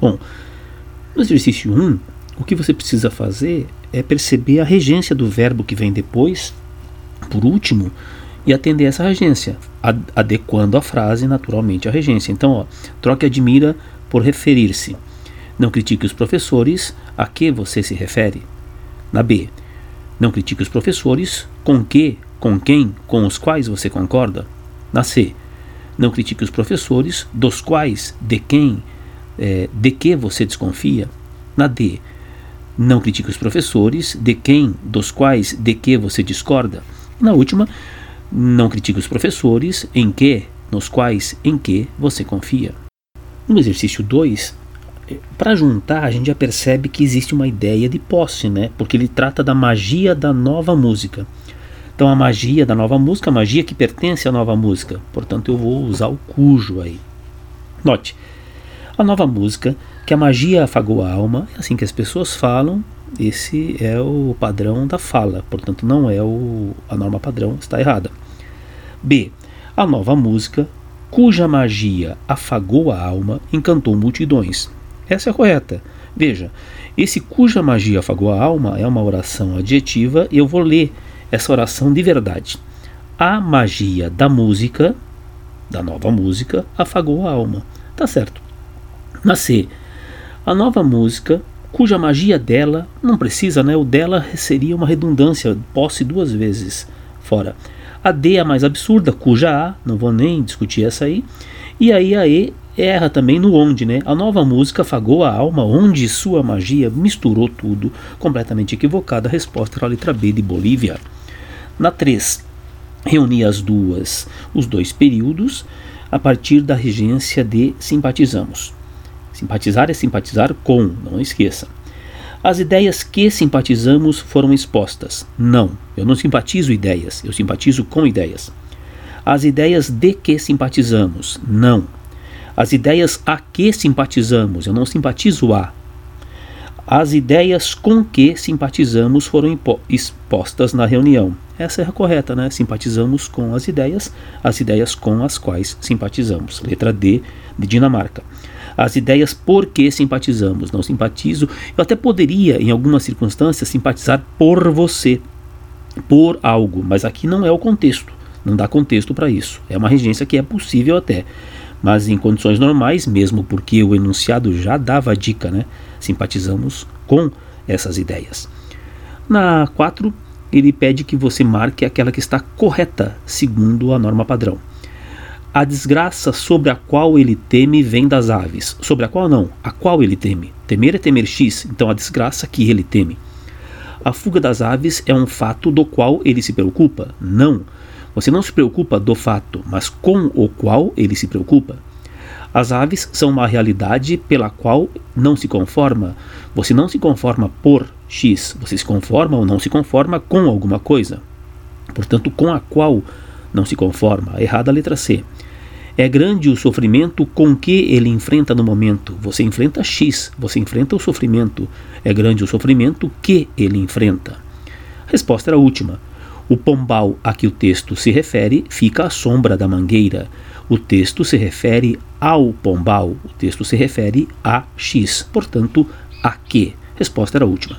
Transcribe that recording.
Bom, no exercício 1, o que você precisa fazer é perceber a regência do verbo que vem depois, por último, e atender essa regência, adequando a frase naturalmente à regência. Então, ó, troque admira por referir-se. Não critique os professores a que você se refere. Na B, não critique os professores com que, com quem, com os quais você concorda. Na C, não critique os professores dos quais, de quem, é, de que você desconfia. Na D, não critique os professores de quem, dos quais, de que você discorda. Na última, não critique os professores em que, nos quais, em que você confia. No exercício 2, para juntar, a gente já percebe que existe uma ideia de posse, né? Porque ele trata da magia da nova música. Então, a magia da nova música, a magia que pertence à nova música. Portanto, eu vou usar o cujo aí. Note, a nova música, que a magia afagou a alma, é assim que as pessoas falam, esse é o padrão da fala, portanto, não é o, a norma padrão, está errada. B. A nova música, cuja magia afagou a alma, encantou multidões. Essa é a correta. Veja, esse cuja magia afagou a alma é uma oração adjetiva e eu vou ler essa oração de verdade. A magia da música, da nova música, afagou a alma. Tá certo. Na C, a nova música, cuja magia dela, não precisa, né? O dela seria uma redundância, posse duas vezes fora. A D é a mais absurda, cuja A, não vou nem discutir essa aí. E aí a E erra também no onde, né? A nova música afagou a alma, onde sua magia misturou tudo, completamente equivocada. A resposta era a letra B de Bolívia. Na 3, reunir as duas, os dois períodos a partir da regência de simpatizamos. Simpatizar é simpatizar com, não esqueça. As ideias que simpatizamos foram expostas. Não, eu não simpatizo ideias, eu simpatizo com ideias. As ideias de que simpatizamos. Não, as ideias a que simpatizamos, eu não simpatizo a. As ideias com que simpatizamos foram expostas na reunião. Essa é a correta, né? Simpatizamos com as ideias, as ideias com as quais simpatizamos. Letra D de Dinamarca. As ideias por que simpatizamos. Não simpatizo. Eu até poderia, em algumas circunstâncias, simpatizar por você, por algo, mas aqui não é o contexto. Não dá contexto para isso. É uma regência que é possível até mas em condições normais, mesmo porque o enunciado já dava a dica, né? Simpatizamos com essas ideias. Na 4, ele pede que você marque aquela que está correta, segundo a norma padrão. A desgraça sobre a qual ele teme vem das aves. Sobre a qual não, a qual ele teme. Temer é temer X, então a desgraça que ele teme. A fuga das aves é um fato do qual ele se preocupa? Não. Você não se preocupa do fato, mas com o qual ele se preocupa. As aves são uma realidade pela qual não se conforma. Você não se conforma por X, você se conforma ou não se conforma com alguma coisa. Portanto, com a qual não se conforma. Errada a letra C. É grande o sofrimento com que ele enfrenta no momento. Você enfrenta X, você enfrenta o sofrimento. É grande o sofrimento que ele enfrenta. Resposta era a última. O pombal a que o texto se refere fica à sombra da mangueira. O texto se refere ao pombal. O texto se refere a X. Portanto, a que? Resposta era a última.